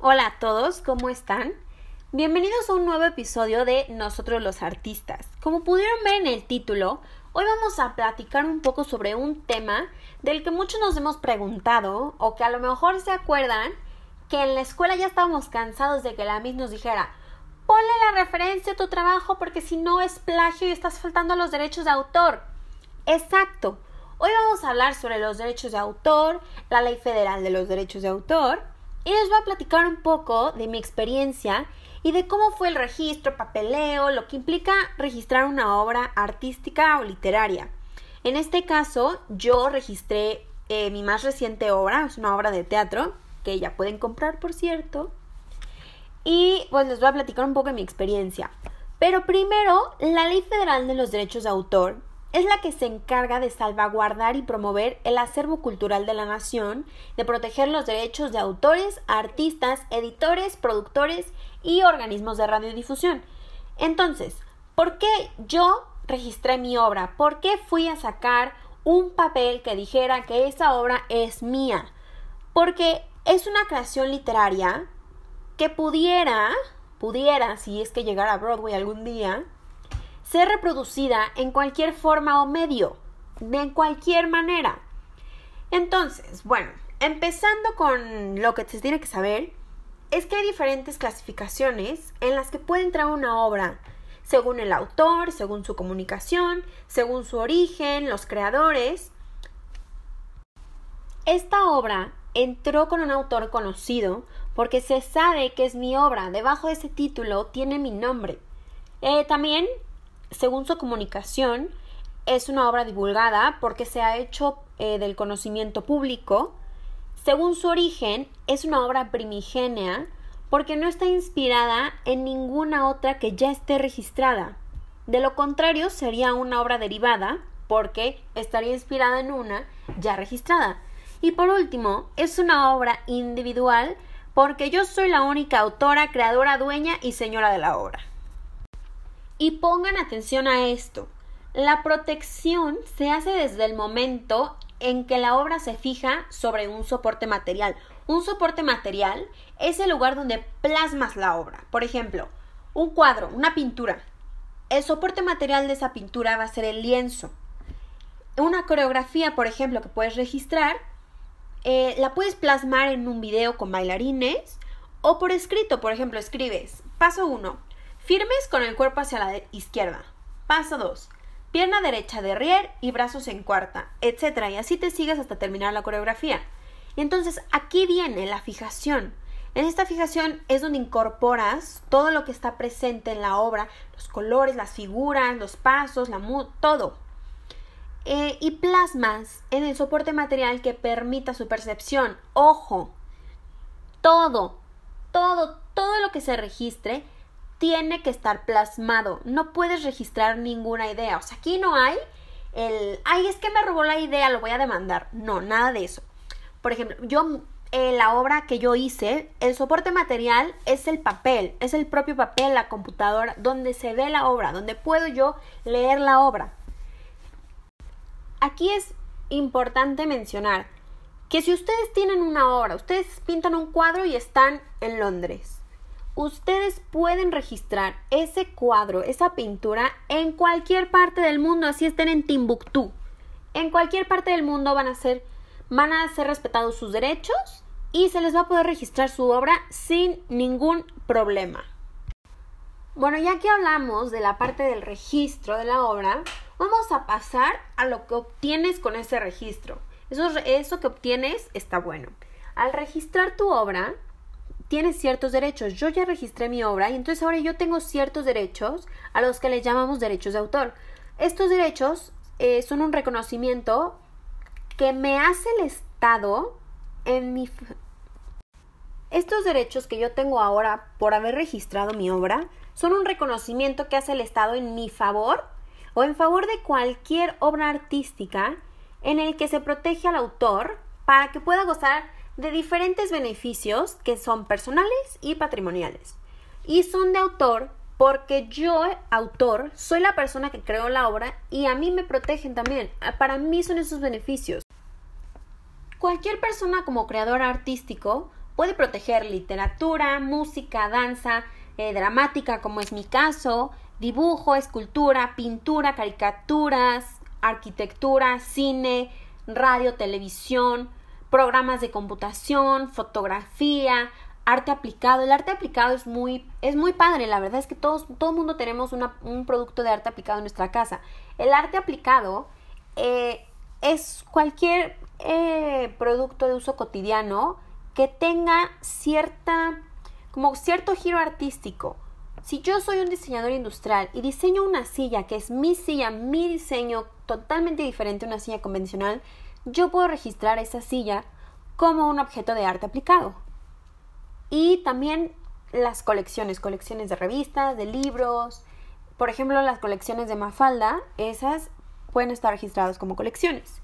Hola a todos, ¿cómo están? Bienvenidos a un nuevo episodio de Nosotros los Artistas. Como pudieron ver en el título, hoy vamos a platicar un poco sobre un tema del que muchos nos hemos preguntado o que a lo mejor se acuerdan que en la escuela ya estábamos cansados de que la misma nos dijera ponle la referencia a tu trabajo porque si no es plagio y estás faltando a los derechos de autor. Exacto. Hoy vamos a hablar sobre los derechos de autor, la ley federal de los derechos de autor y les voy a platicar un poco de mi experiencia y de cómo fue el registro, papeleo, lo que implica registrar una obra artística o literaria. En este caso, yo registré eh, mi más reciente obra, es una obra de teatro, que ya pueden comprar, por cierto. Y pues les voy a platicar un poco de mi experiencia. Pero primero, la Ley Federal de los Derechos de Autor es la que se encarga de salvaguardar y promover el acervo cultural de la nación, de proteger los derechos de autores, artistas, editores, productores y organismos de radiodifusión. Entonces, ¿por qué yo registré mi obra? ¿Por qué fui a sacar un papel que dijera que esa obra es mía? Porque es una creación literaria que pudiera, pudiera, si es que llegara a Broadway algún día, ser reproducida en cualquier forma o medio, de cualquier manera. Entonces, bueno, empezando con lo que se tiene que saber, es que hay diferentes clasificaciones en las que puede entrar una obra, según el autor, según su comunicación, según su origen, los creadores. Esta obra entró con un autor conocido porque se sabe que es mi obra. Debajo de ese título tiene mi nombre. Eh, también según su comunicación, es una obra divulgada porque se ha hecho eh, del conocimiento público. Según su origen, es una obra primigenia porque no está inspirada en ninguna otra que ya esté registrada. De lo contrario, sería una obra derivada porque estaría inspirada en una ya registrada. Y por último, es una obra individual porque yo soy la única autora, creadora, dueña y señora de la obra. Y pongan atención a esto. La protección se hace desde el momento en que la obra se fija sobre un soporte material. Un soporte material es el lugar donde plasmas la obra. Por ejemplo, un cuadro, una pintura. El soporte material de esa pintura va a ser el lienzo. Una coreografía, por ejemplo, que puedes registrar, eh, la puedes plasmar en un video con bailarines o por escrito. Por ejemplo, escribes, paso 1, Firmes con el cuerpo hacia la izquierda. Paso 2. Pierna derecha de rier y brazos en cuarta, etc. Y así te sigues hasta terminar la coreografía. Entonces aquí viene la fijación. En esta fijación es donde incorporas todo lo que está presente en la obra, los colores, las figuras, los pasos, la mood, todo. Eh, y plasmas en el soporte material que permita su percepción. Ojo, todo, todo, todo lo que se registre tiene que estar plasmado. No puedes registrar ninguna idea. O sea, aquí no hay el, ay, es que me robó la idea, lo voy a demandar. No, nada de eso. Por ejemplo, yo, eh, la obra que yo hice, el soporte material es el papel, es el propio papel, la computadora, donde se ve la obra, donde puedo yo leer la obra. Aquí es importante mencionar que si ustedes tienen una obra, ustedes pintan un cuadro y están en Londres ustedes pueden registrar ese cuadro, esa pintura en cualquier parte del mundo, así estén en Timbuktu. En cualquier parte del mundo van a ser van a ser respetados sus derechos y se les va a poder registrar su obra sin ningún problema. Bueno, ya que hablamos de la parte del registro de la obra, vamos a pasar a lo que obtienes con ese registro. Eso, eso que obtienes está bueno. Al registrar tu obra, tienes ciertos derechos. Yo ya registré mi obra y entonces ahora yo tengo ciertos derechos a los que le llamamos derechos de autor. Estos derechos eh, son un reconocimiento que me hace el Estado en mi... Estos derechos que yo tengo ahora por haber registrado mi obra son un reconocimiento que hace el Estado en mi favor o en favor de cualquier obra artística en el que se protege al autor para que pueda gozar de diferentes beneficios que son personales y patrimoniales. Y son de autor porque yo, autor, soy la persona que creó la obra y a mí me protegen también. Para mí son esos beneficios. Cualquier persona como creador artístico puede proteger literatura, música, danza, eh, dramática, como es mi caso, dibujo, escultura, pintura, caricaturas, arquitectura, cine, radio, televisión, programas de computación, fotografía, arte aplicado. El arte aplicado es muy, es muy padre, la verdad es que todos, todo el mundo tenemos un producto de arte aplicado en nuestra casa. El arte aplicado eh, es cualquier eh, producto de uso cotidiano que tenga cierta, como cierto giro artístico. Si yo soy un diseñador industrial y diseño una silla que es mi silla, mi diseño totalmente diferente a una silla convencional, yo puedo registrar esa silla como un objeto de arte aplicado. Y también las colecciones, colecciones de revistas, de libros, por ejemplo las colecciones de Mafalda, esas pueden estar registradas como colecciones.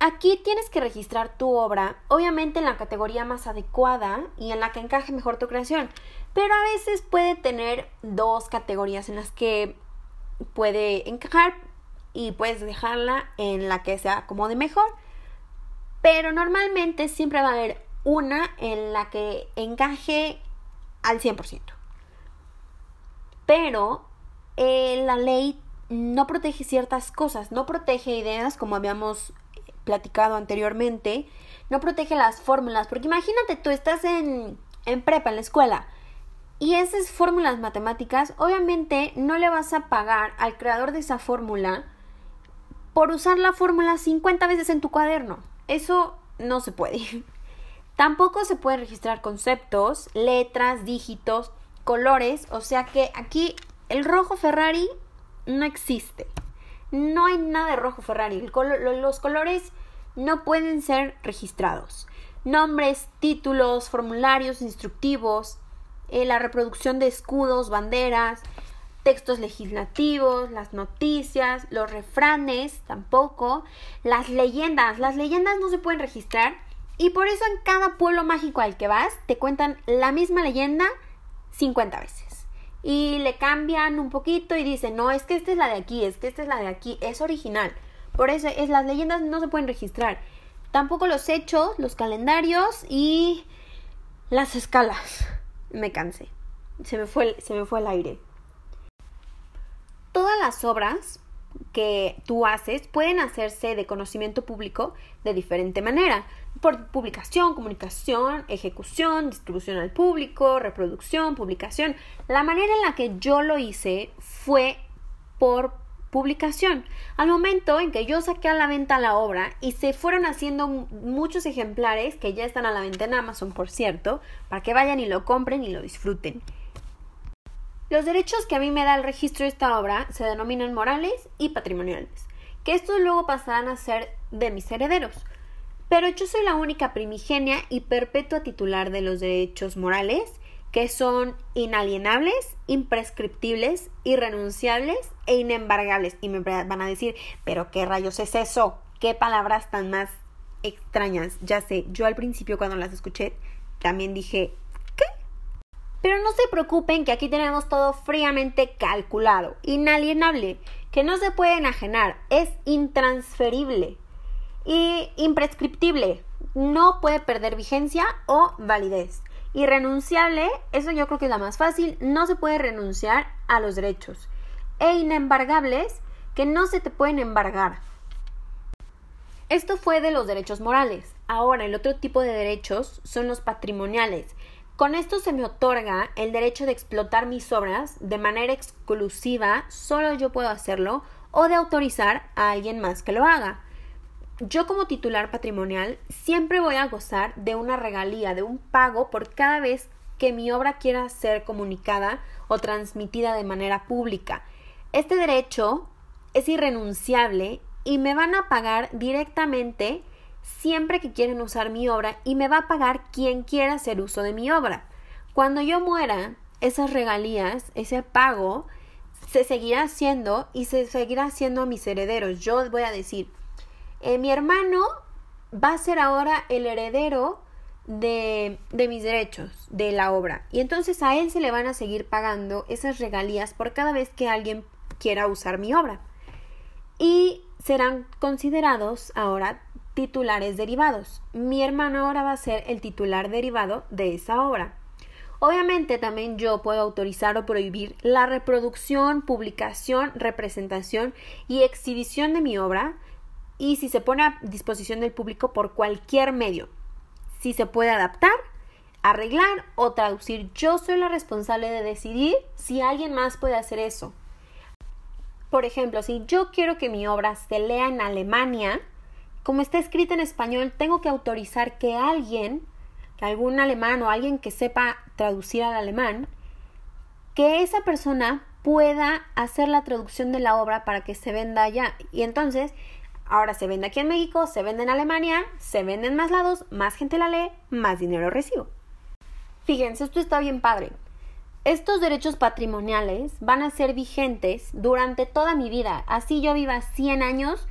Aquí tienes que registrar tu obra, obviamente en la categoría más adecuada y en la que encaje mejor tu creación, pero a veces puede tener dos categorías en las que puede encajar y puedes dejarla en la que sea como de mejor. Pero normalmente siempre va a haber una en la que encaje al 100%. Pero eh, la ley no protege ciertas cosas, no protege ideas como habíamos platicado anteriormente, no protege las fórmulas, porque imagínate tú estás en, en prepa, en la escuela, y esas fórmulas matemáticas, obviamente no le vas a pagar al creador de esa fórmula por usar la fórmula 50 veces en tu cuaderno. Eso no se puede. Tampoco se puede registrar conceptos, letras, dígitos, colores, o sea que aquí el rojo Ferrari no existe. No hay nada de rojo Ferrari. los colores no pueden ser registrados. Nombres, títulos, formularios instructivos, eh, la reproducción de escudos, banderas, textos legislativos, las noticias, los refranes tampoco, las leyendas. Las leyendas no se pueden registrar y por eso en cada pueblo mágico al que vas te cuentan la misma leyenda 50 veces. Y le cambian un poquito y dicen, no, es que esta es la de aquí, es que esta es la de aquí, es original. Por eso es, las leyendas no se pueden registrar. Tampoco los hechos, los calendarios y las escalas. Me cansé. Se me fue, se me fue el aire todas las obras que tú haces pueden hacerse de conocimiento público de diferente manera, por publicación, comunicación, ejecución, distribución al público, reproducción, publicación. La manera en la que yo lo hice fue por publicación. Al momento en que yo saqué a la venta la obra y se fueron haciendo muchos ejemplares que ya están a la venta en Amazon, por cierto, para que vayan y lo compren y lo disfruten. Los derechos que a mí me da el registro de esta obra se denominan morales y patrimoniales, que estos luego pasarán a ser de mis herederos. Pero yo soy la única primigenia y perpetua titular de los derechos morales, que son inalienables, imprescriptibles, irrenunciables e inembargables. Y me van a decir, pero ¿qué rayos es eso? ¿Qué palabras tan más extrañas? Ya sé, yo al principio cuando las escuché también dije, pero no se preocupen que aquí tenemos todo fríamente calculado, inalienable, que no se puede enajenar, es intransferible y imprescriptible, no puede perder vigencia o validez. Irrenunciable, eso yo creo que es la más fácil, no se puede renunciar a los derechos. E inembargables, que no se te pueden embargar. Esto fue de los derechos morales. Ahora, el otro tipo de derechos son los patrimoniales, con esto se me otorga el derecho de explotar mis obras de manera exclusiva, solo yo puedo hacerlo, o de autorizar a alguien más que lo haga. Yo como titular patrimonial siempre voy a gozar de una regalía, de un pago por cada vez que mi obra quiera ser comunicada o transmitida de manera pública. Este derecho es irrenunciable y me van a pagar directamente siempre que quieren usar mi obra y me va a pagar quien quiera hacer uso de mi obra. Cuando yo muera, esas regalías, ese pago, se seguirá haciendo y se seguirá haciendo a mis herederos. Yo voy a decir, eh, mi hermano va a ser ahora el heredero de, de mis derechos, de la obra. Y entonces a él se le van a seguir pagando esas regalías por cada vez que alguien quiera usar mi obra. Y serán considerados ahora titulares derivados. Mi hermano ahora va a ser el titular derivado de esa obra. Obviamente también yo puedo autorizar o prohibir la reproducción, publicación, representación y exhibición de mi obra y si se pone a disposición del público por cualquier medio. Si se puede adaptar, arreglar o traducir. Yo soy la responsable de decidir si alguien más puede hacer eso. Por ejemplo, si yo quiero que mi obra se lea en Alemania, como está escrita en español, tengo que autorizar que alguien que algún alemán o alguien que sepa traducir al alemán, que esa persona pueda hacer la traducción de la obra para que se venda allá. Y entonces, ahora se vende aquí en México, se vende en Alemania, se vende en más lados, más gente la lee, más dinero recibo. Fíjense, esto está bien padre. Estos derechos patrimoniales van a ser vigentes durante toda mi vida. Así yo viva 100 años,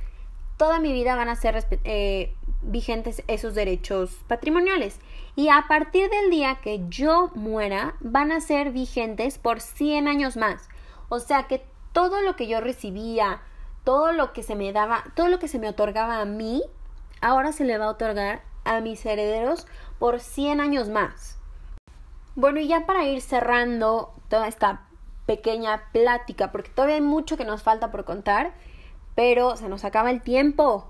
toda mi vida van a ser eh, vigentes esos derechos patrimoniales. Y a partir del día que yo muera, van a ser vigentes por 100 años más. O sea que todo lo que yo recibía, todo lo que se me daba, todo lo que se me otorgaba a mí, ahora se le va a otorgar a mis herederos por 100 años más. Bueno, y ya para ir cerrando toda esta pequeña plática, porque todavía hay mucho que nos falta por contar, pero se nos acaba el tiempo.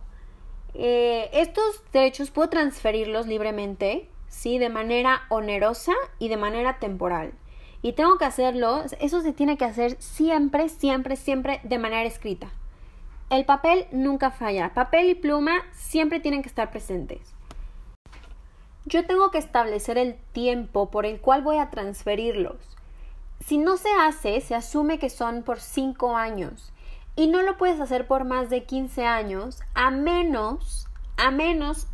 Eh, estos derechos puedo transferirlos libremente, ¿sí? De manera onerosa y de manera temporal. Y tengo que hacerlo, eso se tiene que hacer siempre, siempre, siempre de manera escrita. El papel nunca falla, papel y pluma siempre tienen que estar presentes. Yo tengo que establecer el tiempo por el cual voy a transferirlos. Si no se hace, se asume que son por 5 años y no lo puedes hacer por más de 15 años a menos, a menos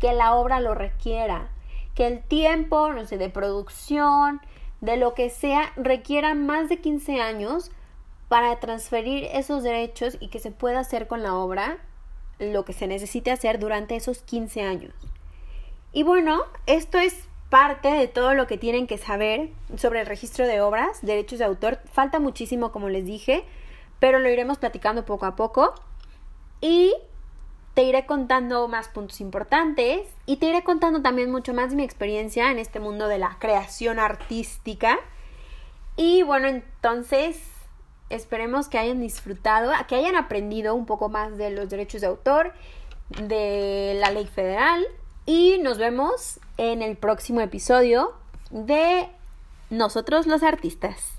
que la obra lo requiera, que el tiempo, no sé, de producción, de lo que sea, requiera más de 15 años para transferir esos derechos y que se pueda hacer con la obra lo que se necesite hacer durante esos 15 años. Y bueno, esto es parte de todo lo que tienen que saber sobre el registro de obras, derechos de autor. Falta muchísimo, como les dije pero lo iremos platicando poco a poco y te iré contando más puntos importantes y te iré contando también mucho más de mi experiencia en este mundo de la creación artística. Y bueno, entonces esperemos que hayan disfrutado, que hayan aprendido un poco más de los derechos de autor, de la ley federal y nos vemos en el próximo episodio de Nosotros los artistas.